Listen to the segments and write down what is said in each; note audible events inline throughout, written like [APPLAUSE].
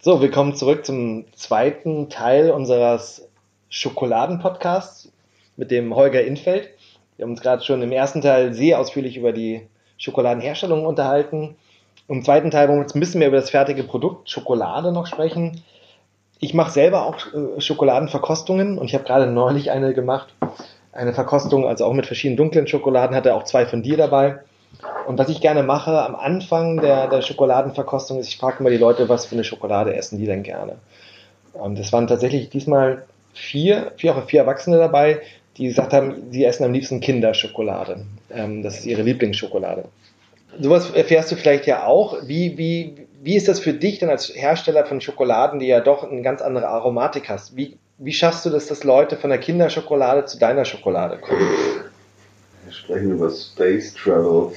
So, willkommen zurück zum zweiten Teil unseres Schokoladen-Podcasts mit dem Holger Infeld. Wir haben uns gerade schon im ersten Teil sehr ausführlich über die Schokoladenherstellung unterhalten. Im zweiten Teil wollen wir jetzt ein bisschen mehr über das fertige Produkt Schokolade noch sprechen. Ich mache selber auch äh, Schokoladenverkostungen und ich habe gerade neulich eine gemacht. Eine Verkostung, also auch mit verschiedenen dunklen Schokoladen, hatte auch zwei von dir dabei. Und was ich gerne mache am Anfang der, der Schokoladenverkostung ist, ich frage immer die Leute, was für eine Schokolade essen die denn gerne. Und es waren tatsächlich diesmal vier, vier, auch vier Erwachsene dabei, die gesagt haben, sie essen am liebsten Kinderschokolade. Ähm, das ist ihre Lieblingsschokolade. Sowas erfährst du vielleicht ja auch. Wie, wie, wie ist das für dich denn als Hersteller von Schokoladen, die ja doch eine ganz andere Aromatik hast? Wie, wie schaffst du das, dass Leute von der Kinderschokolade zu deiner Schokolade kommen? Wir sprechen über Space Travel.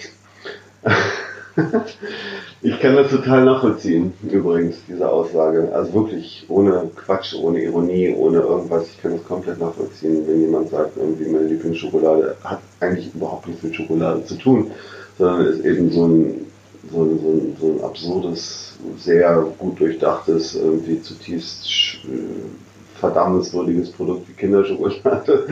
[LAUGHS] ich kann das total nachvollziehen, übrigens, diese Aussage. Also wirklich ohne Quatsch, ohne Ironie, ohne irgendwas. Ich kann das komplett nachvollziehen, wenn jemand sagt, irgendwie meine Lieblingsschokolade hat eigentlich überhaupt nichts mit Schokolade zu tun, sondern ist eben so ein, so ein, so ein, so ein absurdes, sehr gut durchdachtes, irgendwie zutiefst verdammenswürdiges Produkt wie Kinderschokolade.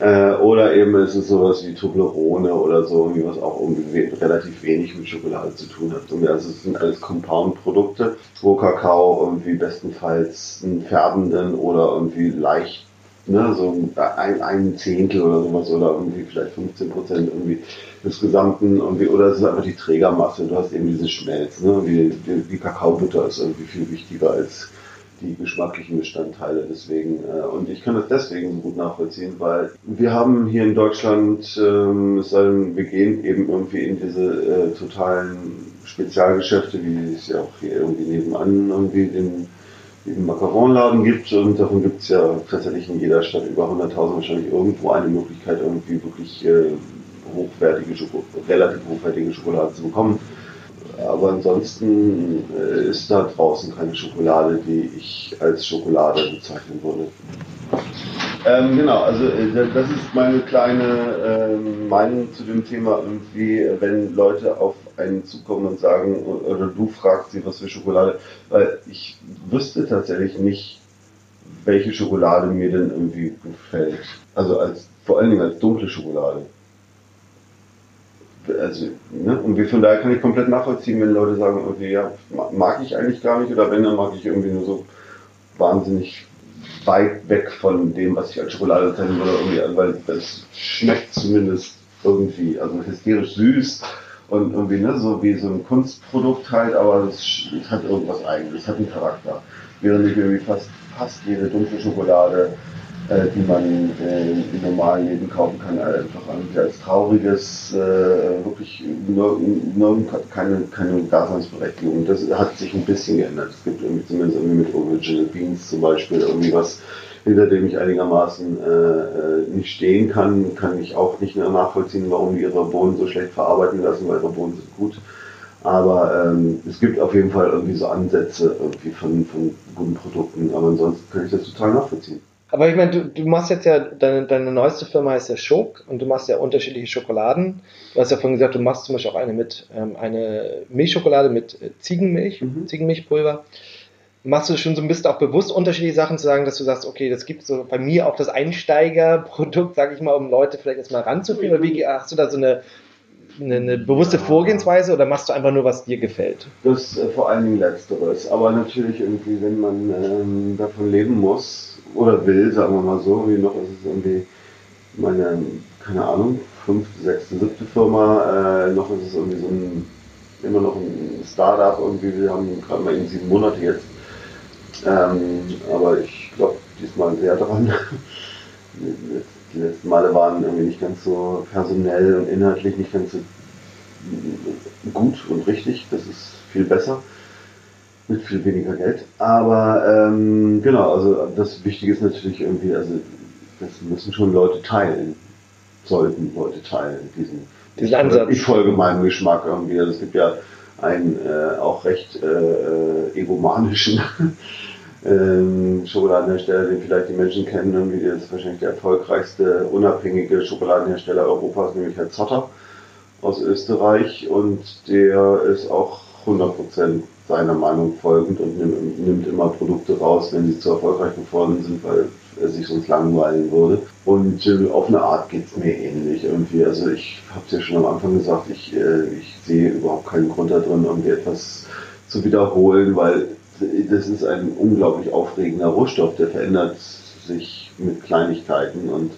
Äh, oder eben ist es sowas wie Toblerone oder so, irgendwie was auch irgendwie relativ wenig mit Schokolade zu tun hat. Und also es sind alles Compound-Produkte, wo Kakao irgendwie bestenfalls einen färbenden oder irgendwie leicht, ne, so ein, ein Zehntel oder sowas oder irgendwie vielleicht 15 Prozent irgendwie des Gesamten irgendwie, oder es ist einfach die Trägermasse. Du hast eben diesen Schmelz, ne, wie, die, die Kakaobutter ist irgendwie viel wichtiger als die geschmacklichen Bestandteile. Deswegen, äh, und ich kann das deswegen so gut nachvollziehen, weil wir haben hier in Deutschland, ähm, es sei denn, wir gehen eben irgendwie in diese äh, totalen Spezialgeschäfte, wie es ja auch hier irgendwie nebenan irgendwie den, den Macaronladen gibt und davon gibt es ja tatsächlich in jeder Stadt über 100.000 wahrscheinlich irgendwo eine Möglichkeit, irgendwie wirklich äh, hochwertige, Schoko relativ hochwertige Schokolade zu bekommen. Aber ansonsten äh, ist da draußen keine Schokolade, die ich als Schokolade bezeichnen würde. Ähm, genau, also äh, das ist meine kleine äh, Meinung zu dem Thema irgendwie, wenn Leute auf einen zukommen und sagen, oder du fragst sie, was für Schokolade, weil ich wüsste tatsächlich nicht, welche Schokolade mir denn irgendwie gefällt. Also als vor allen Dingen als dunkle Schokolade also, ne? Und von daher kann ich komplett nachvollziehen, wenn Leute sagen, okay, ja, mag ich eigentlich gar nicht oder wenn, dann mag ich irgendwie nur so wahnsinnig weit weg von dem, was ich als Schokolade bezeichnen würde, irgendwie, weil das schmeckt zumindest irgendwie, also hysterisch süß und irgendwie, ne, so wie so ein Kunstprodukt halt, aber es hat irgendwas eigenes, es hat einen Charakter. Während ich irgendwie fast, fast jede dunkle Schokolade die man äh, im normalen Leben kaufen kann, einfach als trauriges, äh, wirklich nur, nur keine, keine Daseinsberechtigung. Das hat sich ein bisschen geändert. Es gibt irgendwie zumindest irgendwie mit Original Beans zum Beispiel irgendwie was, hinter dem ich einigermaßen äh, äh, nicht stehen kann, kann ich auch nicht mehr nachvollziehen, warum die ihre Bohnen so schlecht verarbeiten lassen, weil ihre Bohnen sind gut. Aber ähm, es gibt auf jeden Fall irgendwie so Ansätze irgendwie von, von guten Produkten, aber ansonsten kann ich das total nachvollziehen. Aber ich meine, du, du machst jetzt ja, deine, deine neueste Firma heißt ja Schok und du machst ja unterschiedliche Schokoladen. Du hast ja vorhin gesagt, du machst zum Beispiel auch eine mit ähm, eine Milchschokolade mit äh, Ziegenmilch, mhm. Ziegenmilchpulver. Machst du schon so ein bisschen auch bewusst unterschiedliche Sachen zu sagen, dass du sagst, okay, das gibt so bei mir auch das Einsteigerprodukt, sage ich mal, um Leute vielleicht erstmal ranzuführen? Oder wie hast du da so eine, eine, eine, bewusste Vorgehensweise oder machst du einfach nur, was dir gefällt? Das äh, vor allen Dingen Letzteres. Aber natürlich irgendwie, wenn man ähm, davon leben muss, oder will, sagen wir mal so, wie noch ist es irgendwie meine, keine Ahnung, fünfte, sechste, siebte Firma, äh, noch ist es irgendwie so ein, immer noch ein Startup irgendwie, wir haben gerade mal in sieben Monate jetzt. Ähm, aber ich glaube diesmal sehr dran. [LAUGHS] Die letzten Male waren irgendwie nicht ganz so personell und inhaltlich nicht ganz so gut und richtig. Das ist viel besser mit viel weniger Geld. Aber ähm, genau, also das Wichtige ist natürlich irgendwie, also das müssen schon Leute teilen, sollten Leute teilen, diesen, diesen Ansatz. Ich folge meinem Geschmack irgendwie. Also es gibt ja einen äh, auch recht äh, äh egomanischen [LAUGHS] ähm, Schokoladenhersteller, den vielleicht die Menschen kennen, irgendwie, der ist wahrscheinlich der erfolgreichste unabhängige Schokoladenhersteller Europas, nämlich Herr Zotter aus Österreich und der ist auch 100% seiner Meinung folgend und nimmt, nimmt immer Produkte raus, wenn sie zu erfolgreich geworden sind, weil er sich sonst langweilen würde. Und äh, auf eine Art geht es mir ähnlich irgendwie. Also ich habe es ja schon am Anfang gesagt, ich, äh, ich sehe überhaupt keinen Grund da drin, irgendwie etwas zu wiederholen, weil das ist ein unglaublich aufregender Rohstoff, der verändert sich mit Kleinigkeiten und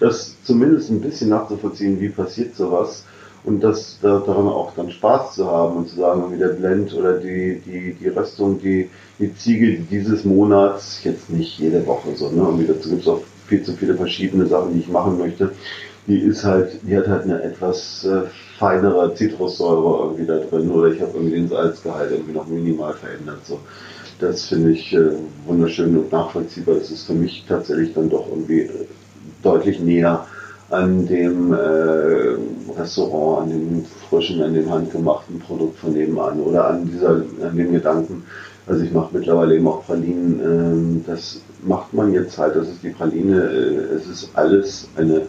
das zumindest ein bisschen nachzuvollziehen, wie passiert sowas und das da, daran auch dann Spaß zu haben und zu sagen, wie der Blend oder die, die, die Röstung, die, die Ziege dieses Monats, jetzt nicht jede Woche so, ne? Und dazu gibt es auch viel zu viele verschiedene Sachen, die ich machen möchte. Die ist halt, die hat halt eine etwas äh, feinere Zitrussäure irgendwie da drin oder ich habe irgendwie den Salzgehalt irgendwie noch minimal verändert. So. Das finde ich äh, wunderschön und nachvollziehbar. Das ist für mich tatsächlich dann doch irgendwie äh, deutlich näher an dem äh, Restaurant, an dem frischen, an dem handgemachten Produkt von nebenan oder an dieser, an dem Gedanken. Also ich mache mittlerweile eben auch Pralinen. Ähm, das macht man jetzt halt. Das ist die Praline. Äh, es ist alles eine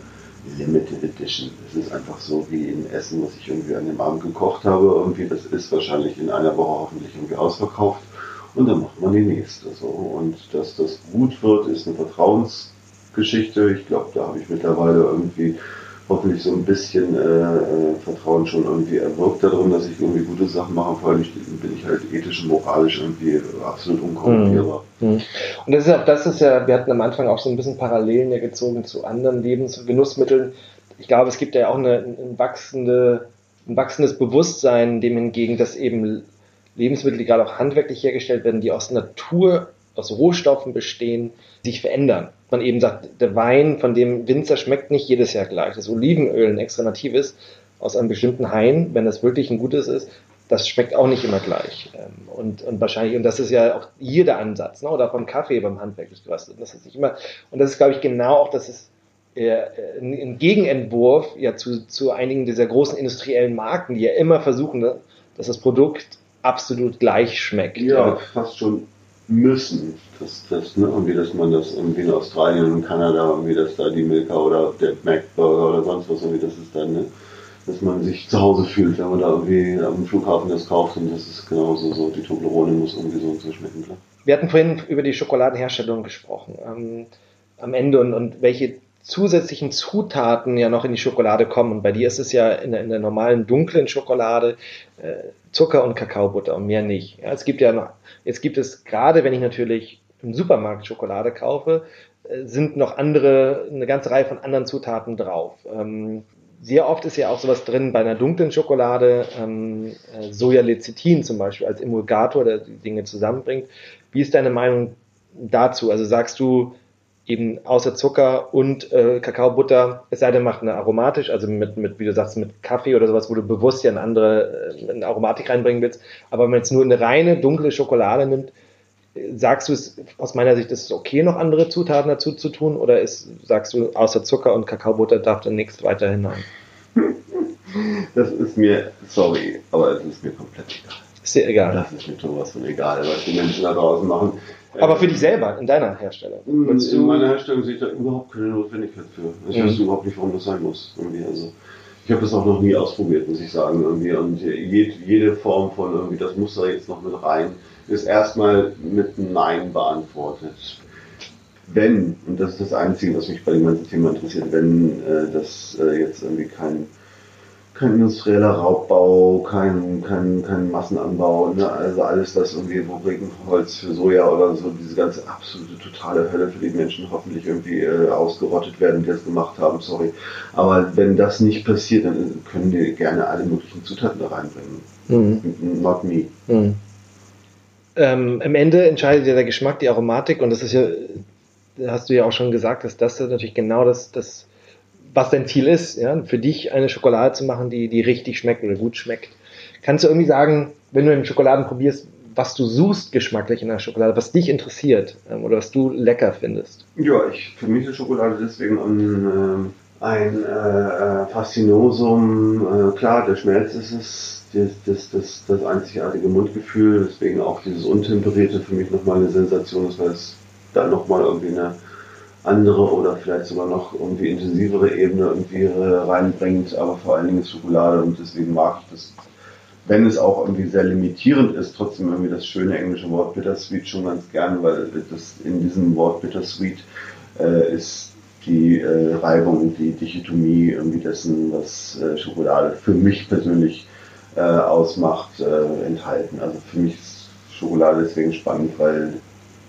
Limited Edition. Es ist einfach so wie in Essen, was ich irgendwie an dem Abend gekocht habe. Irgendwie, das ist wahrscheinlich in einer Woche hoffentlich irgendwie ausverkauft. Und dann macht man die nächste. So. Und dass das gut wird, ist eine Vertrauensgeschichte. Ich glaube, da habe ich mittlerweile irgendwie hoffentlich so ein bisschen äh, äh, Vertrauen schon irgendwie erwirkt darin, dass ich irgendwie gute Sachen mache. Vor allem bin ich halt ethisch und moralisch irgendwie absolut unkorrumpierbar. Mhm. mhm. Und das ist ja, das ist ja, wir hatten am Anfang auch so ein bisschen Parallelen ja gezogen zu anderen Lebens- und Genussmitteln. Ich glaube, es gibt ja auch eine, ein, wachsende, ein wachsendes Bewusstsein dem hingegen, dass eben Lebensmittel, die gerade auch handwerklich hergestellt werden, die aus Natur, aus Rohstoffen bestehen, sich verändern. Man eben sagt, der Wein von dem Winzer schmeckt nicht jedes Jahr gleich. Das Olivenöl, ein extra natives aus einem bestimmten Hain, wenn das wirklich ein gutes ist, das schmeckt auch nicht immer gleich. Ähm, und, und wahrscheinlich, und das ist ja auch hier der Ansatz, ne? oder beim Kaffee, beim handwerklich gerösteten. Das ist nicht immer, und das ist, glaube ich, genau auch, das ist äh, ein Gegenentwurf ja zu, zu einigen dieser großen industriellen Marken, die ja immer versuchen, ne, dass das Produkt absolut gleich schmeckt. Ja. fast schon müssen. Das, das, ne, irgendwie, dass man das irgendwie in Australien und Kanada, irgendwie, dass da die Milka oder der Macburger oder sonst was, irgendwie, das ist dann, ne, dass man sich zu Hause fühlt, wenn man da irgendwie am Flughafen das kauft und das ist genauso so, die Toblerone muss irgendwie so und so schmecken, klar. Wir hatten vorhin über die Schokoladenherstellung gesprochen. Ähm, am Ende und, und welche zusätzlichen Zutaten ja noch in die Schokolade kommen. Und bei dir ist es ja in der, in der normalen dunklen Schokolade äh, Zucker und Kakaobutter und mehr nicht. Ja, es gibt ja noch, jetzt gibt es gerade, wenn ich natürlich im Supermarkt Schokolade kaufe, äh, sind noch andere, eine ganze Reihe von anderen Zutaten drauf. Ähm, sehr oft ist ja auch sowas drin bei einer dunklen Schokolade, ähm, äh, Sojalecithin zum Beispiel als Emulgator, der die Dinge zusammenbringt. Wie ist deine Meinung dazu? Also sagst du, eben außer Zucker und äh, Kakaobutter, es sei denn, macht eine aromatisch, also mit, mit, wie du sagst, mit Kaffee oder sowas, wo du bewusst ja eine andere äh, eine Aromatik reinbringen willst. Aber wenn man jetzt nur eine reine dunkle Schokolade nimmt, sagst du es aus meiner Sicht, ist es okay, noch andere Zutaten dazu zu tun? Oder ist, sagst du, außer Zucker und Kakaobutter darf da nichts weiter hinein? [LAUGHS] Das ist mir, sorry, aber es ist mir komplett egal. Ist dir egal. Das ist mir sowas von egal, was die Menschen da draußen machen. Aber für dich selber, in deiner Herstellung? In, in meiner Herstellung sehe ich da überhaupt keine Notwendigkeit für. Ich mhm. weiß überhaupt nicht, warum das sein muss. Irgendwie. Also, ich habe das auch noch nie ausprobiert, muss ich sagen. Irgendwie. Und jede, jede Form von irgendwie, das muss da jetzt noch mit rein, ist erstmal mit Nein beantwortet. Wenn, und das ist das Einzige, was mich bei dem ganzen Thema interessiert, wenn äh, das äh, jetzt irgendwie kein kein industrieller Raubbau, kein, kein, kein Massenanbau, ne? also alles das irgendwie, wo Regenholz für Soja oder so, diese ganze absolute totale Hölle für die Menschen hoffentlich irgendwie äh, ausgerottet werden, die das gemacht haben, sorry. Aber wenn das nicht passiert, dann können die gerne alle möglichen Zutaten da reinbringen. Mhm. Not me. Mhm. Ähm, am Ende entscheidet ja der Geschmack, die Aromatik und das ist ja, hast du ja auch schon gesagt, dass das natürlich genau das, das was dein Ziel ist, ja, für dich eine Schokolade zu machen, die, die richtig schmeckt oder gut schmeckt. Kannst du irgendwie sagen, wenn du in Schokoladen probierst, was du suchst geschmacklich in der Schokolade, was dich interessiert ähm, oder was du lecker findest? Ja, ich für mich ist Schokolade deswegen ein, äh, ein äh, Faszinosum. Äh, klar, der Schmelz ist es, das, das, das, das einzigartige Mundgefühl, deswegen auch dieses Untemperierte für mich nochmal eine Sensation ist, weil es dann nochmal irgendwie eine andere oder vielleicht sogar noch irgendwie intensivere Ebene irgendwie reinbringt, aber vor allen Dingen Schokolade und deswegen mag ich das wenn es auch irgendwie sehr limitierend ist, trotzdem irgendwie das schöne englische Wort Bittersweet schon ganz gern, weil das in diesem Wort Bittersweet äh, ist die äh, Reibung, die Dichotomie irgendwie dessen, was äh, Schokolade für mich persönlich äh, ausmacht, äh, enthalten. Also für mich ist Schokolade deswegen spannend, weil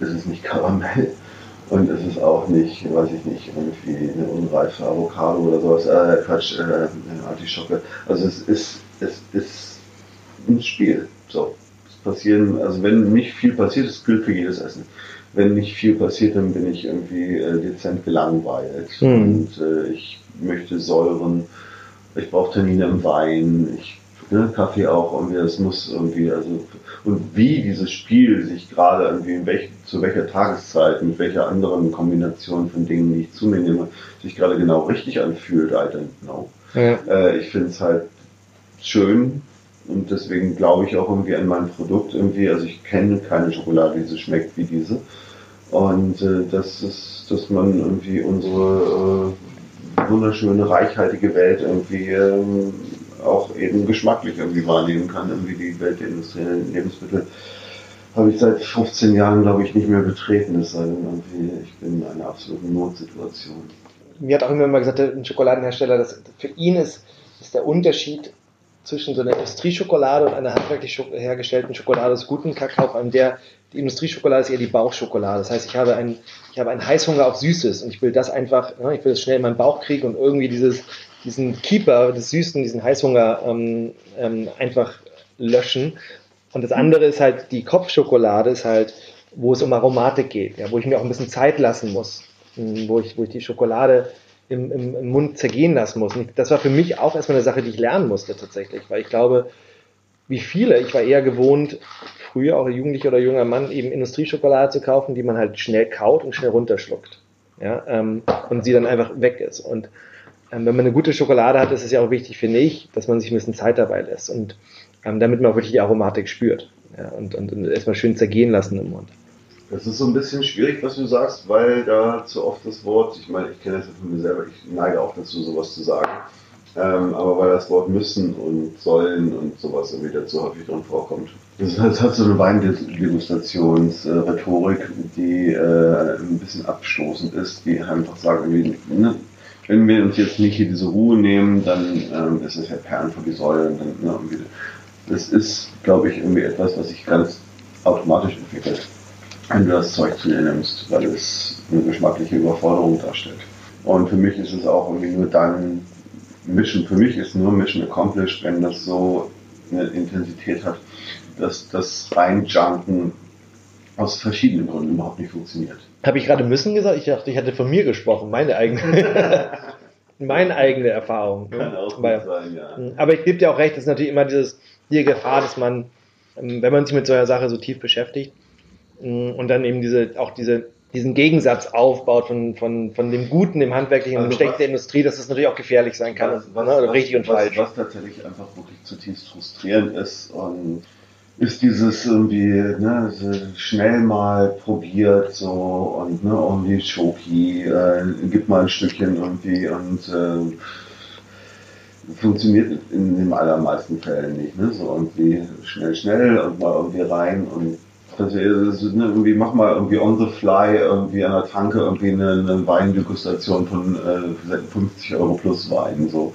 es ist nicht Karamell und es ist auch nicht, weiß ich nicht, irgendwie eine unreife Avocado oder sowas, äh, Quatsch, äh, eine Artischocke. Also es ist, es ist ein Spiel. So. Es passieren, also wenn nicht viel passiert, das gilt für jedes Essen. Wenn nicht viel passiert, dann bin ich irgendwie äh, dezent gelangweilt. Mhm. Und äh, ich möchte Säuren, ich brauche Termine im Wein, ich ne, Kaffee auch irgendwie, das muss irgendwie, also und wie dieses Spiel sich gerade irgendwie welch, zu welcher Tageszeit, mit welcher anderen Kombination von Dingen, die ich zu mir nehme, sich gerade genau richtig anfühlt, I don't know. Ja. Äh, ich finde es halt schön, und deswegen glaube ich auch irgendwie an mein Produkt irgendwie. Also ich kenne keine Schokolade, die so schmeckt wie diese. Und äh, das ist, dass man irgendwie unsere äh, wunderschöne, reichhaltige Welt irgendwie ähm, auch eben geschmacklich irgendwie wahrnehmen kann, irgendwie die Welt der industriellen Lebensmittel habe ich seit 15 Jahren, glaube ich, nicht mehr betreten. Es sei denn, irgendwie, ich bin in einer absoluten Notsituation. Mir hat auch immer mal gesagt, ein Schokoladenhersteller, dass für ihn ist, ist der Unterschied zwischen so einer Industrieschokolade und einer handwerklich hergestellten Schokolade aus gutem Kakao, an der die Industrieschokolade ist eher die Bauchschokolade. Das heißt, ich habe einen, ich habe einen Heißhunger auf Süßes und ich will das einfach, ne, ich will das schnell in meinen Bauch kriegen und irgendwie dieses, diesen Keeper des Süßen, diesen Heißhunger ähm, ähm, einfach löschen. Und das andere ist halt, die Kopfschokolade ist halt, wo es um Aromatik geht, ja, wo ich mir auch ein bisschen Zeit lassen muss, wo ich, wo ich die Schokolade im, im, im Mund zergehen lassen muss. Und das war für mich auch erstmal eine Sache, die ich lernen musste tatsächlich, weil ich glaube, wie viele, ich war eher gewohnt, früher auch Jugendlicher oder junger Mann, eben Industrieschokolade zu kaufen, die man halt schnell kaut und schnell runterschluckt. Ja, ähm, und sie dann einfach weg ist. Und wenn man eine gute Schokolade hat, ist es ja auch wichtig, finde ich, dass man sich ein bisschen Zeit dabei lässt und ähm, damit man auch wirklich die Aromatik spürt. Ja, und, und, und erstmal schön zergehen lassen im Mund. Das ist so ein bisschen schwierig, was du sagst, weil da zu oft das Wort, ich meine, ich kenne das ja von mir selber, ich neige auch dazu, sowas zu sagen. Ähm, aber weil das Wort müssen und sollen und sowas irgendwie dazu häufig drin vorkommt. Das, das hat so eine Weindegustationsrhetorik, die äh, ein bisschen abstoßend ist, die einfach sagen, ne, wenn wir uns jetzt nicht hier diese Ruhe nehmen, dann ähm, ist es ja Perlen vor die Säule. Dann, ne, das ist, glaube ich, irgendwie etwas, was sich ganz automatisch entwickelt wenn du das Zeug zu dir nimmst, weil es eine geschmackliche Überforderung darstellt. Und für mich ist es auch irgendwie nur dann Mission, für mich ist nur Mission accomplished, wenn das so eine Intensität hat, dass das Reinjunken aus verschiedenen Gründen überhaupt nicht funktioniert. Habe ich gerade müssen gesagt? Ich dachte, ich hatte von mir gesprochen, meine eigene, [LAUGHS] meine eigene Erfahrung. Kann auch Weil, sein, ja. Aber ich gebe dir auch recht, es ist natürlich immer dieses, die Gefahr, dass man, wenn man sich mit so einer Sache so tief beschäftigt, Mm, und dann eben diese, auch diese, diesen Gegensatz aufbaut von, von, von dem Guten, dem Handwerklichen also und dem Schlechten der Industrie, dass das natürlich auch gefährlich sein kann. Was, was, ne? Richtig und was, falsch. Was tatsächlich einfach wirklich zutiefst frustrierend ist und ist dieses irgendwie ne, schnell mal probiert so und ne, irgendwie Schoki, äh, gib mal ein Stückchen irgendwie und äh, funktioniert in den allermeisten Fällen nicht. Ne? So irgendwie schnell, schnell und mal irgendwie rein und das ist, ne, irgendwie mach mal irgendwie on the fly irgendwie an der Tanke irgendwie eine, eine Weindegustation von äh, 50 Euro plus Wein. So.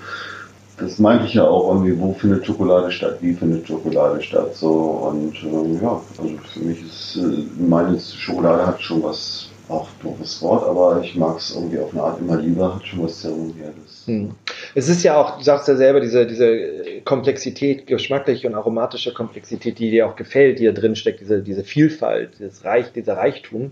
Das meinte ich ja auch irgendwie, wo findet Schokolade statt, wie findet Schokolade statt. So und äh, ja, also für mich ist äh, meine Schokolade hat schon was auch doofes Wort, aber ich mag es irgendwie auf eine Art immer lieber, hat schon was Zeremonielles. Hm. Es ist ja auch, du sagst ja selber, diese, diese Komplexität, geschmackliche und aromatische Komplexität, die dir auch gefällt, die da drin steckt, diese, diese Vielfalt, dieses Reich, dieser Reichtum.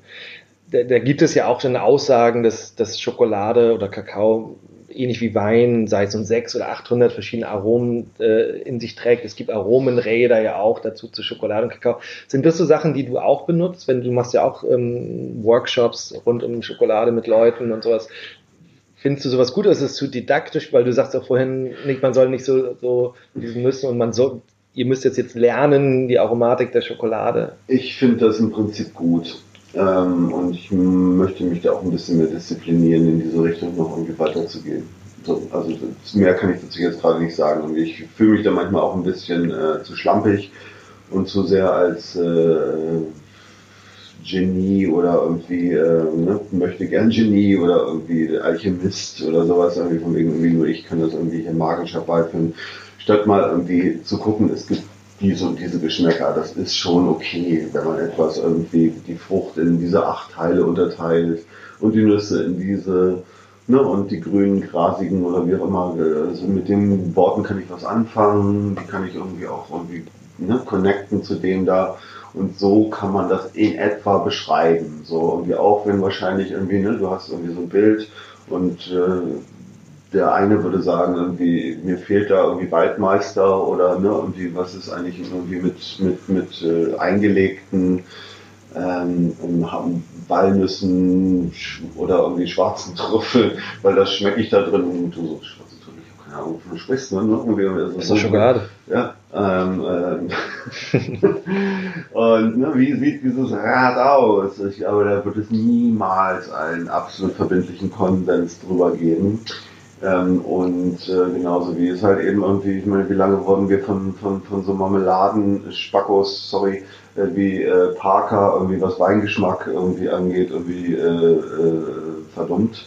Da, da gibt es ja auch schon Aussagen, dass, dass Schokolade oder Kakao ähnlich wie Wein, sei es um sechs oder 800 verschiedene Aromen äh, in sich trägt. Es gibt Aromenräder ja auch dazu zu Schokolade und Kakao. Sind das so Sachen, die du auch benutzt? Wenn du machst ja auch ähm, Workshops rund um Schokolade mit Leuten und sowas. Findest du sowas gut oder ist es zu didaktisch? Weil du sagst auch vorhin, nicht, man soll nicht so, so müssen und man soll, ihr müsst jetzt jetzt lernen, die Aromatik der Schokolade. Ich finde das im Prinzip gut. Ähm, und ich möchte mich da auch ein bisschen mehr disziplinieren, in diese Richtung noch irgendwie weiterzugehen. so, also mehr kann ich dazu jetzt gerade nicht sagen. Und ich fühle mich da manchmal auch ein bisschen äh, zu schlampig und zu sehr als äh, Genie oder irgendwie äh, ne, möchte gern Genie oder irgendwie Alchemist oder sowas, irgendwie von wegen irgendwie nur ich kann das irgendwie hier magisch herbeiführen, statt mal irgendwie zu gucken, es gibt diese und diese Geschmäcker, das ist schon okay, wenn man etwas irgendwie die Frucht in diese acht Teile unterteilt und die Nüsse in diese ne, und die grünen, grasigen oder wie auch immer, also mit den Worten kann ich was anfangen, die kann ich irgendwie auch irgendwie ne, connecten zu dem da und so kann man das in etwa beschreiben. So irgendwie auch, wenn wahrscheinlich irgendwie, ne, du hast irgendwie so ein Bild und äh, der eine würde sagen, irgendwie, mir fehlt da irgendwie Waldmeister oder ne, irgendwie, was ist eigentlich irgendwie mit, mit, mit äh, eingelegten ähm, Walnüssen oder irgendwie schwarzen Trüffel, weil das schmecke ich da drin und du so, schwarze Trüffel, ich habe keine Ahnung, wovon du sprichst, ne? Irgendwie, also, ist doch Schokolade. Ja, ähm, ähm [LAUGHS] und ne, wie sieht dieses Rad aus? Ich glaube, da wird es niemals einen absolut verbindlichen Konsens drüber geben. Ähm, und äh, genauso wie es halt eben irgendwie, ich meine, wie lange wurden wir von, von, von so Marmeladen, Spackos, sorry, äh, wie äh, Parker, irgendwie was Weingeschmack irgendwie angeht, irgendwie äh, äh, verdummt.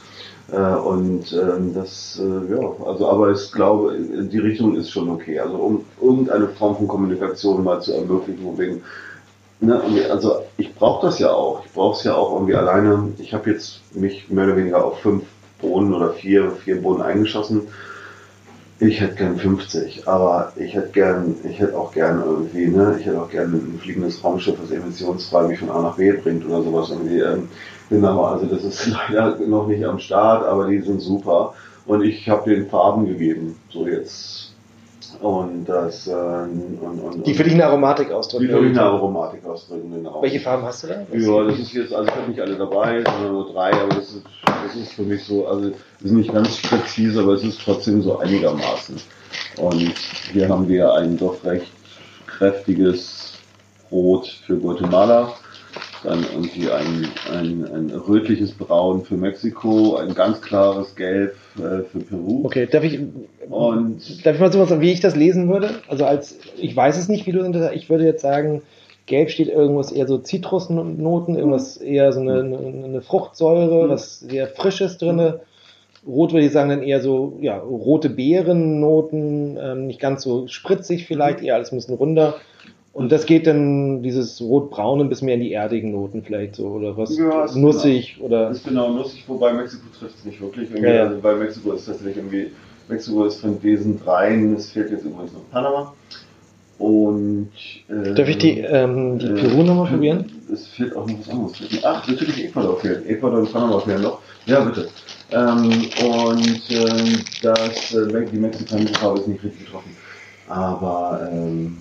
Äh, und ähm, das, äh, ja, also aber ich glaube, die Richtung ist schon okay. Also um irgendeine Form von Kommunikation mal zu ermöglichen, wegen, ne, also ich brauche das ja auch. Ich brauche es ja auch irgendwie alleine. Ich habe jetzt mich mehr oder weniger auf fünf Bohnen oder vier, vier Bohnen eingeschossen. Ich hätte gern 50, aber ich hätte gern, ich hätte auch gern irgendwie, ne, ich hätte auch gern ein fliegendes Raumschiff, das emissionsfrei mich von A nach B bringt oder sowas irgendwie. Ähm, genau, also das ist [LAUGHS] leider noch nicht am Start, aber die sind super. Und ich habe den Farben gegeben. So jetzt und das, äh, und, und, die für dich eine Aromatik ausdrücken. Die für mich eine Aromatik ausdrücken, genau. Welche Farben hast du da? Ja, das ist jetzt, also ich habe nicht alle dabei, sondern nur drei, aber das ist, das ist für mich so, also ist nicht ganz präzise, aber es ist trotzdem so einigermaßen. Und hier haben wir ein doch recht kräftiges Rot für Guatemala dann irgendwie ein, ein, ein rötliches Braun für Mexiko, ein ganz klares Gelb äh, für Peru. Okay, darf ich, und darf ich mal so was sagen, wie ich das lesen würde? Also als, ich weiß es nicht, wie du das, ich würde jetzt sagen, Gelb steht irgendwas eher so Zitrusnoten, irgendwas eher so eine, eine Fruchtsäure, mhm. was sehr Frisches drinne. Rot würde ich sagen dann eher so, ja, rote Beerennoten, ähm, nicht ganz so spritzig vielleicht, eher alles ein bisschen runder. Und das geht dann, dieses rot-braune, bis mehr in die erdigen Noten vielleicht so, oder was? Ja, nussig genau, oder. Ist genau nussig, wobei Mexiko trifft es nicht wirklich. Ja, ja. Also, weil Mexiko ist tatsächlich irgendwie, Mexiko ist von diesen dreien, es fehlt jetzt übrigens noch Panama. Und. Äh, Darf ich die, ähm, die äh, Peru nochmal probieren? Es fehlt auch noch was anderes. Ach, natürlich Ecuador fehlt. Ecuador und Panama fehlen noch. Ja, bitte. Ähm, und äh, das, äh, die mexikanische Farbe ist nicht richtig getroffen. Aber ähm,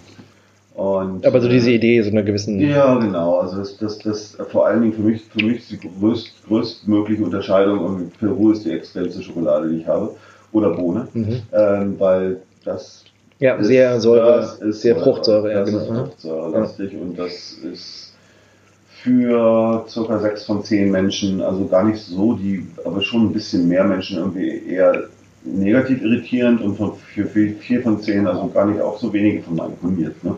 und, Aber so diese Idee, so einer gewissen. Ja, genau. Also das, das, das vor allen Dingen für mich, für mich ist die größt, größtmögliche Unterscheidung und Peru ist die extremste Schokolade, die ich habe. Oder Bohne. Mhm. Ähm, weil das ja, ist, sehr Säure, ist sehr Fruchtsäure, ja, genau. Fruchtsäurelastig ja. und das ist für circa sechs von zehn Menschen, also gar nicht so die, aber schon ein bisschen mehr Menschen irgendwie eher negativ irritierend und für vier von zehn, also gar nicht auch so wenige von meinen imponiert. Ne?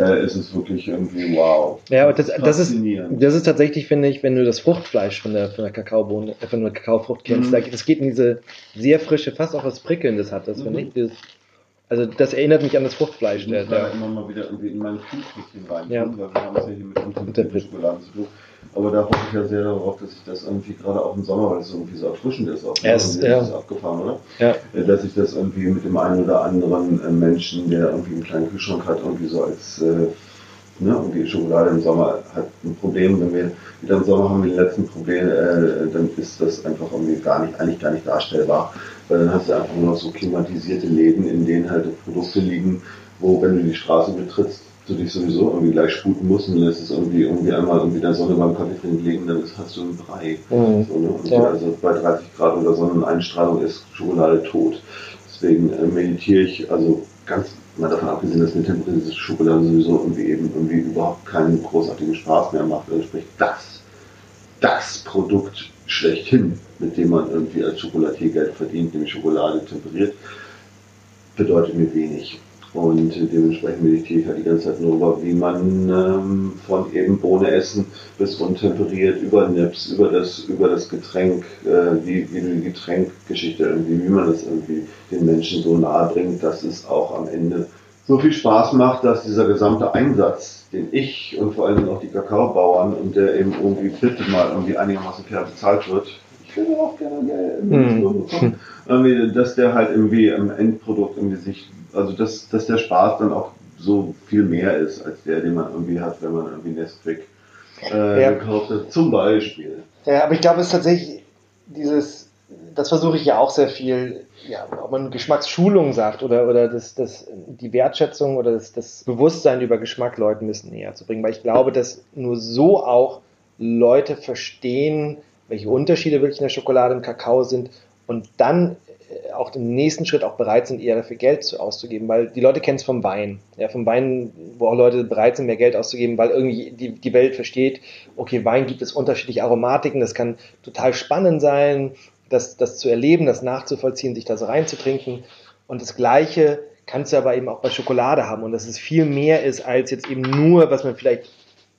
äh, ist es wirklich irgendwie wow. Ja, aber das, das, ist, das ist tatsächlich, finde ich, wenn du das Fruchtfleisch von der, von der Kakaobohne, äh, von der Kakaofrucht kennst, mhm. das geht in diese sehr frische, fast auch was Prickelndes hat, das mhm. finde ich. Das, also das erinnert mich an das Fruchtfleisch. Ich muss der, der immer mal wieder irgendwie in meine Fußbrötchen rein, ja. weil wir haben es ja hier mit, Schokolade zu tun. Aber da hoffe ich ja sehr darauf, dass ich das irgendwie gerade auch im Sommer, weil es irgendwie so erfrischend ist, auch ja, ist, ja. ist abgefahren, oder? Ja. Äh, dass ich das irgendwie mit dem einen oder anderen äh, Menschen, der irgendwie einen kleinen Kühlschrank hat, irgendwie so als äh, ne, irgendwie Schokolade im Sommer hat ein Problem, wenn wir wieder im Sommer haben wir die letzten Probleme, äh, dann ist das einfach irgendwie gar nicht, eigentlich gar nicht darstellbar. Weil dann hast du einfach nur noch so klimatisierte Läden, in denen halt Produkte liegen, wo, wenn du die Straße betrittst, du dich sowieso irgendwie gleich sputen musst und lässt es irgendwie, irgendwie einmal irgendwie in der Sonne beim Kaffee trinken liegen, dann hast du einen Brei. Mhm. So, ne? ja. Also bei 30 Grad oder Sonneneinstrahlung ist Schokolade tot. Deswegen äh, meditiere ich, also ganz mal davon abgesehen, dass mir temperisierte Schokolade sowieso irgendwie eben irgendwie überhaupt keinen großartigen Spaß mehr macht. Sprich, das, das Produkt schlechthin, mit dem man irgendwie als Schokolatier Geld verdient, nämlich Schokolade temperiert, bedeutet mir wenig. Und dementsprechend meditiere ich halt die ganze Zeit nur über, wie man ähm, von eben Bohne essen bis untemperiert, über Nips, über das, über das Getränk, äh, wie, wie die Getränkgeschichte irgendwie, wie man das irgendwie den Menschen so nahe bringt, dass es auch am Ende so viel Spaß macht, dass dieser gesamte Einsatz, den ich und vor allem auch die Kakaobauern und der eben irgendwie bitte mal irgendwie einigermaßen fair bezahlt wird, ich würde auch gerne Geld mhm. bekommen, dass der halt irgendwie im Endprodukt irgendwie sich, also dass, dass der Spaß dann auch so viel mehr ist, als der, den man irgendwie hat, wenn man irgendwie Nesquik äh, ja. gekauft hat, zum Beispiel. Ja, aber ich glaube, es ist tatsächlich dieses, das versuche ich ja auch sehr viel ja, ob man Geschmacksschulung sagt oder, oder das, das, die Wertschätzung oder das, das Bewusstsein über Geschmack Leuten müssen näher zu bringen. Weil ich glaube, dass nur so auch Leute verstehen, welche Unterschiede wirklich in der Schokolade und Kakao sind und dann auch im nächsten Schritt auch bereit sind, eher dafür Geld auszugeben, weil die Leute kennen es vom Wein. Ja, vom Wein, wo auch Leute bereit sind, mehr Geld auszugeben, weil irgendwie die, die Welt versteht, okay, Wein gibt es unterschiedliche Aromatiken, das kann total spannend sein, das, das zu erleben, das nachzuvollziehen, sich da so reinzutrinken. Und das Gleiche kannst du aber eben auch bei Schokolade haben und dass es viel mehr ist als jetzt eben nur, was man vielleicht,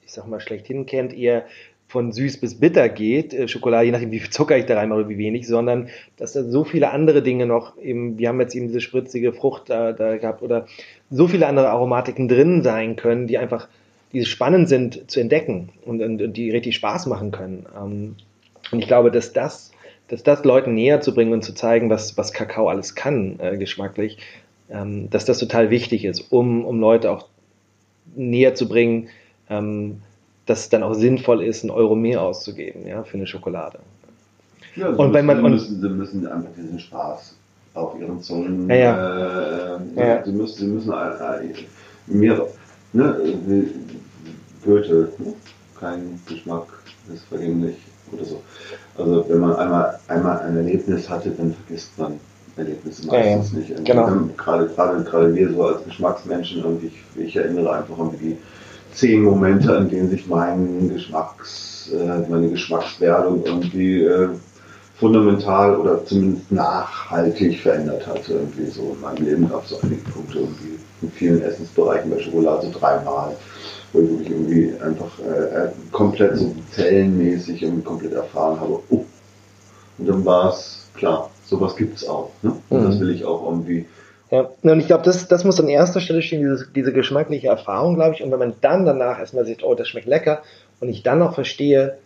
ich sag mal, schlechthin kennt, eher von süß bis bitter geht, äh, Schokolade, je nachdem, wie viel Zucker ich da reinmache oder wie wenig, sondern dass da so viele andere Dinge noch eben, wir haben jetzt eben diese spritzige Frucht da, da gehabt oder so viele andere Aromatiken drin sein können, die einfach, die spannend sind zu entdecken und, und, und die richtig Spaß machen können. Ähm, und ich glaube, dass das dass das Leuten näher zu bringen und zu zeigen, was, was Kakao alles kann, äh, geschmacklich, ähm, dass das total wichtig ist, um, um Leute auch näher zu bringen, ähm, dass es dann auch sinnvoll ist, einen Euro mehr auszugeben ja, für eine Schokolade. Ja, also und wenn man, sie, müssen, sie müssen einfach diesen Spaß auf ihren Zungen. Ja, ja. Äh, ja. Sie müssen, sie müssen äh, mehr, ne, Goethe, ne? kein Geschmack ist vergänglich oder so. Also wenn man einmal, einmal ein Erlebnis hatte, dann vergisst man Erlebnisse meistens ja, nicht. Genau. Gerade, gerade, gerade wir so als Geschmacksmenschen und ich, ich erinnere einfach an die zehn Momente, an denen sich mein Geschmacks, äh, meine Geschmackswerdung irgendwie äh, fundamental oder zumindest nachhaltig verändert hat. Irgendwie so in meinem Leben gab es so einige Punkte irgendwie in vielen Essensbereichen bei Schokolade so dreimal wo ich wirklich irgendwie einfach äh, äh, komplett so zellenmäßig irgendwie komplett erfahren habe, oh. Und dann war es klar, sowas gibt es auch. Ne? Und mhm. das will ich auch irgendwie. Ja, und ich glaube, das, das muss an erster Stelle stehen, diese, diese geschmackliche Erfahrung, glaube ich. Und wenn man dann danach erstmal sieht, oh, das schmeckt lecker, und ich dann noch verstehe,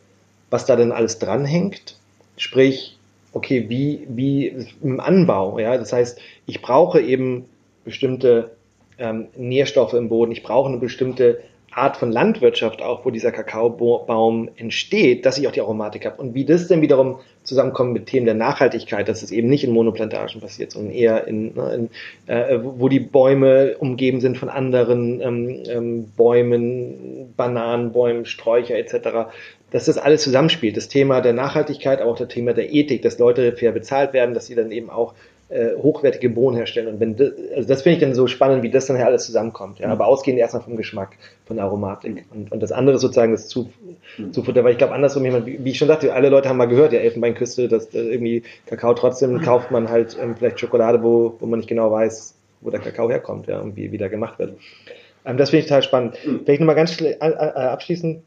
was da denn alles dranhängt, sprich, okay, wie, wie im Anbau, ja, das heißt, ich brauche eben bestimmte ähm, Nährstoffe im Boden, ich brauche eine bestimmte Art von Landwirtschaft auch, wo dieser Kakaobaum entsteht, dass ich auch die Aromatik habe. Und wie das denn wiederum zusammenkommt mit Themen der Nachhaltigkeit, dass es eben nicht in Monoplantagen passiert, sondern eher in, ne, in äh, wo die Bäume umgeben sind von anderen ähm, ähm, Bäumen, Bananenbäumen, Sträucher etc., dass das alles zusammenspielt. Das Thema der Nachhaltigkeit, aber auch das Thema der Ethik, dass Leute fair bezahlt werden, dass sie dann eben auch äh, hochwertige Bohnen herstellen. Und wenn das, also das finde ich dann so spannend, wie das dann her alles zusammenkommt. Ja? Mhm. Aber ausgehend erstmal vom Geschmack, von der Aromatik. Und, und das andere sozusagen das Zu, mhm. Zufutter, weil ich glaube, andersrum, wie, wie ich schon sagte, alle Leute haben mal gehört, ja, Elfenbeinküste, dass äh, irgendwie Kakao trotzdem kauft man halt ähm, vielleicht Schokolade, wo, wo man nicht genau weiß, wo der Kakao herkommt, ja, und wie, wie der gemacht wird. Ähm, das finde ich total spannend. Mhm. Vielleicht nochmal ganz äh, abschließend,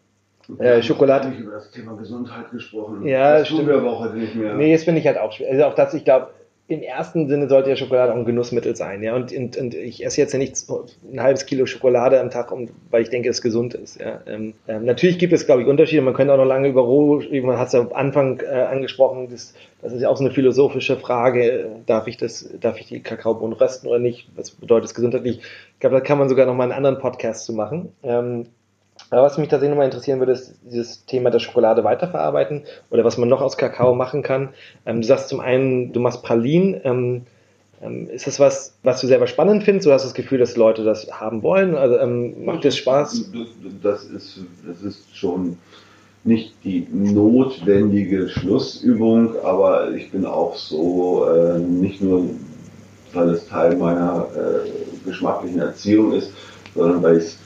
äh, Schokolade. Ich über das Thema Gesundheit gesprochen. Ja, das stimmt. tun wir aber auch heute nicht mehr. Nee, das finde ich halt auch schwer. Also auch das, ich glaube, im ersten Sinne sollte ja Schokolade auch ein Genussmittel sein, ja. Und, und, und ich esse jetzt ja nicht ein halbes Kilo Schokolade am Tag, um, weil ich denke, es gesund ist. Ja. Ähm, ähm, natürlich gibt es, glaube ich, Unterschiede. Man könnte auch noch lange über Roh, man hat es ja am Anfang äh, angesprochen, das, das ist ja auch so eine philosophische Frage. Darf ich das, darf ich die Kakaobohnen rösten oder nicht? Was bedeutet es gesundheitlich? Ich glaube, da kann man sogar noch mal einen anderen Podcast zu machen. Ähm, aber was mich tatsächlich nochmal interessieren würde, ist dieses Thema der Schokolade weiterverarbeiten oder was man noch aus Kakao machen kann. Ähm, du sagst zum einen, du machst Pralinen. Ähm, ähm, ist das was, was du selber spannend findest? Du hast das Gefühl, dass Leute das haben wollen? Also, ähm, macht das Spaß? Das ist, das ist schon nicht die notwendige Schlussübung, aber ich bin auch so, äh, nicht nur, weil es Teil meiner äh, geschmacklichen Erziehung ist, sondern weil ich es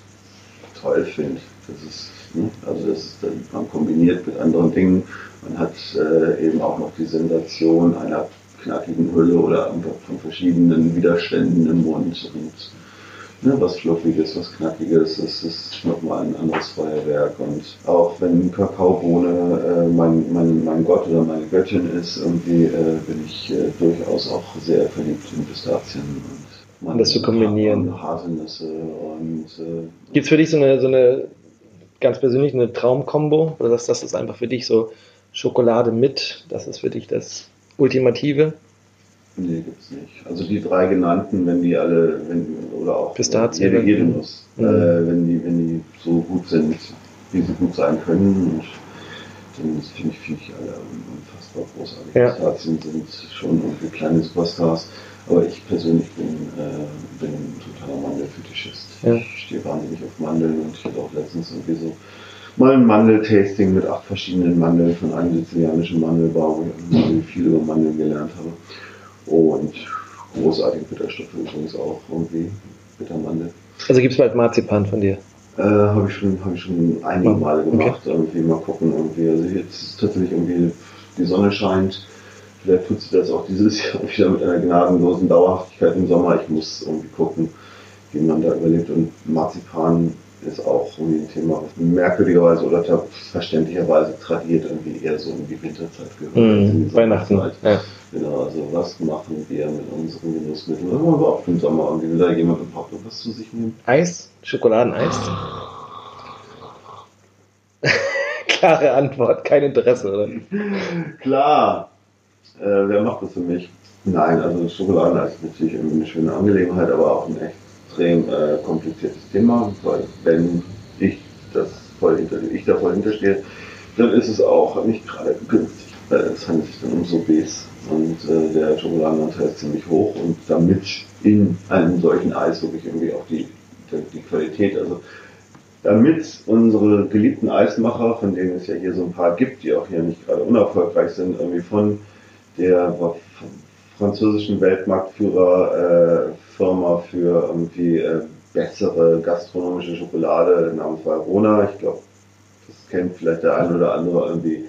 toll finde. Das ist Ne? Also das ist dann man kombiniert mit anderen Dingen. Man hat äh, eben auch noch die Sensation einer knackigen Hülle oder einfach von verschiedenen Widerständen im Mund und ne, was Fluffiges, was Knackiges, das ist nochmal ein anderes Feuerwerk. Und auch wenn Kakaobohne äh, mein, mein, mein Gott oder meine Göttin ist, irgendwie äh, bin ich äh, durchaus auch sehr verliebt in Pistazien. Und Und das zu kombinieren. Haselnüsse und äh, Gibt es für dich so eine, so eine ganz persönlich eine Traumkombo? Oder das, das ist einfach für dich so Schokolade mit, das ist für dich das Ultimative? Nee, gibt's nicht. Also die drei genannten, wenn die alle, wenn, oder auch Pistazie, jede, oder? jede Nuss, Mhm. äh, wenn, die, wenn die so gut sind, wie sie gut sein können, und finde ich, finde ich alle unfassbar großartig. Ja. Pistazien sind schon irgendwie kleine Superstars, aber ich persönlich bin, äh, bin ein totaler Mandelfetischist. Ja. Ich stehe wahnsinnig auf Mandeln und ich hatte auch letztens irgendwie so mal ein Mandeltasting mit acht verschiedenen Mandeln von einem sizilianischen Mandelbau, wo ich [LAUGHS] viel über Mandeln gelernt habe. Und großartige Bitterstoffe übrigens auch irgendwie. Bittermandel. Also gibt es bald Marzipan von dir? Äh, habe ich schon, habe ich schon einige Male okay. gemacht. Irgendwie mal gucken, irgendwie. Also jetzt ist tatsächlich irgendwie die Sonne scheint. Vielleicht tut sie das auch dieses [LAUGHS] Jahr wieder mit einer gnadenlosen Dauerhaftigkeit im Sommer. Ich muss irgendwie gucken, wie man da überlebt. Und Marzipan ist auch irgendwie ein Thema, was merkwürdigerweise oder verständlicherweise tradiert irgendwie eher so in die Winterzeit gehört. Mhm, Weihnachten. Sommerzeit. Ja. Genau, also was machen wir mit unseren Genussmitteln? Wenn wir überhaupt im Sommer irgendwie wieder jemand überhaupt was zu sich nehmen. Eis? Schokoladeneis? [LAUGHS] Klare Antwort, kein Interesse, oder? Klar, äh, wer macht das für mich? Nein, also Schokoladeneis ist natürlich eine schöne Angelegenheit, aber auch ein extrem äh, kompliziertes Thema, weil wenn ich das voll hinter, ich da voll hinterstehe, dann ist es auch nicht gerade günstig. Äh, Es handelt sich dann um Sorbets und äh, der Schokoladenanteil ist ziemlich hoch und damit in einem solchen Eis wirklich irgendwie auch die, die, die Qualität, also damit unsere geliebten Eismacher, von denen es ja hier so ein paar gibt, die auch hier nicht gerade unerfolgreich sind, irgendwie von der französischen Weltmarktführer äh, Firma für irgendwie äh, bessere gastronomische Schokolade namens Valrhona. Ich glaube, das kennt vielleicht der eine oder andere irgendwie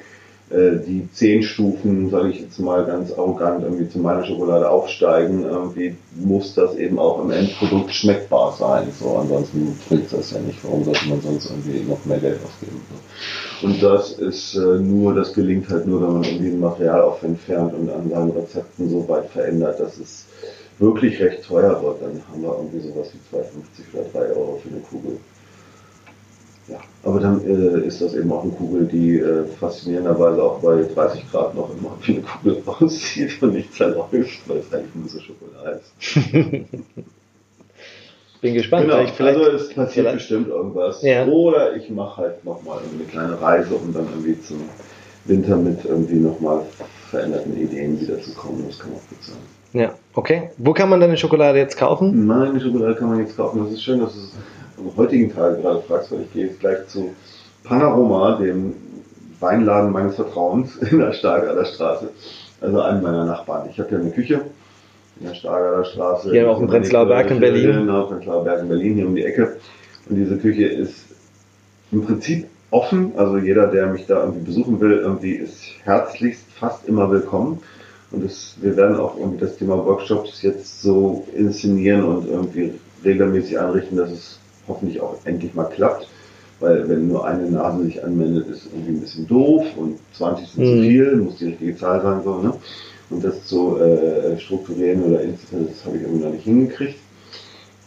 äh, die zehn Stufen, sage ich jetzt mal ganz arrogant, irgendwie zu meiner Schokolade aufsteigen. Irgendwie muss das eben auch im Endprodukt schmeckbar sein. So, ansonsten bringt das ja nicht. Warum sollte man sonst irgendwie noch mehr Geld ausgeben? So. Und das ist äh, nur, das gelingt halt nur, wenn man irgendwie ein Material auf entfernt und an seinen Rezepten so weit verändert, dass es wirklich recht teuer wird. Dann haben wir irgendwie sowas wie 2,50 oder 3 Euro für eine Kugel. Ja, aber dann äh, ist das eben auch eine Kugel, die äh, faszinierenderweise auch bei 30 Grad noch immer wie eine Kugel [LAUGHS] aussieht und nicht zerläuft, weil es eigentlich nur so Schokolade ist. [LAUGHS] Bin gespannt. Genau, vielleicht, vielleicht, also es passiert vielleicht- bestimmt irgendwas. Ja. Oder ich mache halt nochmal eine kleine Reise, um dann irgendwie zum Winter mit irgendwie nochmal veränderten Ideen wiederzukommen. Das kann auch gut sein. ja, okay. Wo kann man deine Schokolade jetzt kaufen? Meine Schokolade kann man jetzt kaufen. Das ist schön, dass du es am heutigen Tag gerade fragst, weil ich gehe jetzt gleich zu Panorama, dem Weinladen meines Vertrauens [LAUGHS] in der Stargarder Straße. Also einem meiner Nachbarn. Ich habe ja eine Küche in der Stargarder Straße. Hier auch im Prenzlauer Berg in Berlin. Genau, Prenzlauer Berg in Berlin, hier um die Ecke. Und diese Küche ist im Prinzip offen. Also jeder, der mich da irgendwie besuchen will, irgendwie ist herzlichst fast immer willkommen. Und es, wir werden auch irgendwie das Thema Workshops jetzt so inszenieren und irgendwie regelmäßig einrichten, dass es hoffentlich auch endlich mal klappt. Weil wenn nur eine Nase sich anmeldet, ist irgendwie ein bisschen doof und 20 sind zu Mhm. viel, muss die richtige Zahl sein. So, ne? Und das zu äh, strukturieren oder installieren, das habe ich irgendwie noch nicht hingekriegt.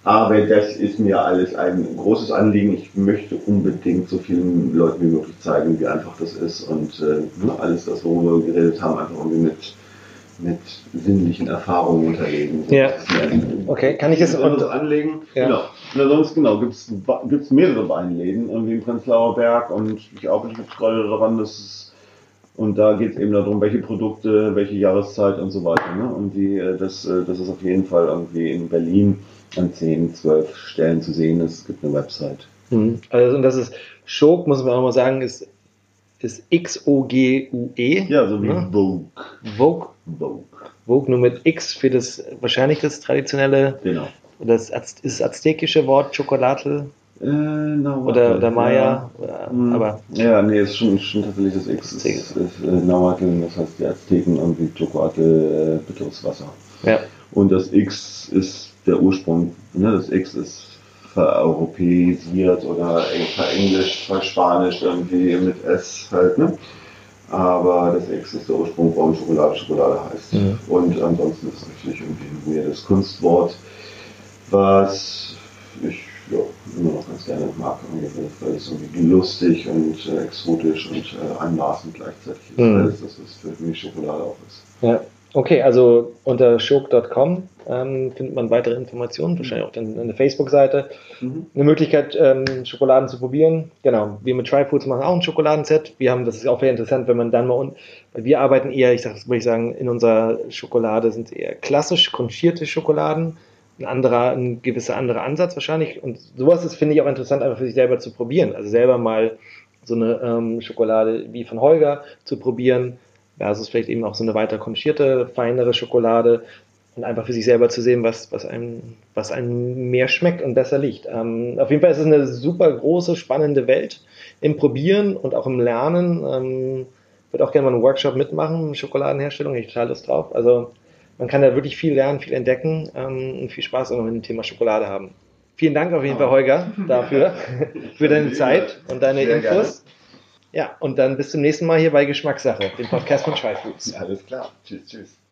Aber das ist mir alles ein großes Anliegen. Ich möchte unbedingt so vielen Leuten wie möglich zeigen, wie einfach das ist und äh, nur alles das, worüber wir geredet haben, einfach irgendwie mit, mit sinnlichen Erfahrungen unterlegen. Ja. das Okay, kann ich es ein anderes Anlegen? Ja. Genau. Und ansonsten genau, gibt es mehrere Weinläden, irgendwie im Prenzlauer Berg und ich auch ich scrolle daran, dass es und da geht es eben darum, welche Produkte, welche Jahreszeit und so weiter. Ne? Und die, äh, das, äh, das ist auf jeden Fall irgendwie in Berlin an 10, 12 Stellen zu sehen. ist. Es gibt eine Website. Mhm. Also, und das ist Schok, muss man auch mal sagen, ist, ist X-O-G-U-E. Ja, so wie Ne? Vogue. Vogue. Vogue. Vogue nur mit X für das wahrscheinlich das traditionelle, Genau. das ist das aztekische Wort Schokolade. Äh, Nauatel, oder, oder Maya. Ja. Oder, aber ja, nee, ist schon, schon tatsächlich das X. Das Ist, ist, äh, Nauatel, das heißt die Azteken irgendwie Chocoatl, äh, bitteres Wasser. ja. Und das X ist der Ursprung, ne? das X ist vereuropäisiert oder eng- verenglisch, verspanischt irgendwie mit S halt, ne? Aber das X ist der Ursprung, warum Schokolade Schokolade heißt. Mhm. Und ansonsten ist es natürlich irgendwie ein weirdes Kunstwort, was ich ja, immer noch ganz gerne mag, weil es irgendwie lustig und äh, exotisch und äh, anmaßend gleichzeitig ist. Mhm. Das ist was für mich Schokolade auch ist. Ja, okay, also unter shook.com ähm, findet man weitere Informationen, wahrscheinlich auch dann eine Facebook-Seite. Eine Möglichkeit, ähm, Schokoladen zu probieren. Genau, wir mit Tryfoods machen auch ein Schokoladenset. Wir haben, das ist auch sehr interessant, wenn man dann mal, un wir arbeiten eher, ich sag, das würde ich sagen, in unserer Schokolade sind eher klassisch konchierte Schokoladen. Ein anderer, ein gewisser anderer Ansatz wahrscheinlich. Und sowas ist, finde ich, auch interessant, einfach für sich selber zu probieren. Also selber mal so eine ähm, Schokolade wie von Holger zu probieren versus vielleicht eben auch so eine weiter konchierte, feinere Schokolade und einfach für sich selber zu sehen, was, was, einem, was einem mehr schmeckt und besser liegt. Ähm, auf jeden Fall ist es eine super große, spannende Welt im Probieren und auch im Lernen. Ähm, würde auch gerne mal einen Workshop mitmachen, Schokoladenherstellung, ich total Lust drauf. Also man kann da wirklich viel lernen, viel entdecken ähm, und viel Spaß auch noch mit dem Thema Schokolade haben. Vielen Dank auf jeden Fall, Holger, dafür, [LAUGHS] für deine Zeit und deine Sehr Infos. Ja, und dann bis zum nächsten Mal hier bei Geschmackssache, dem Podcast von Try Foods. Alles klar. Tschüss, tschüss.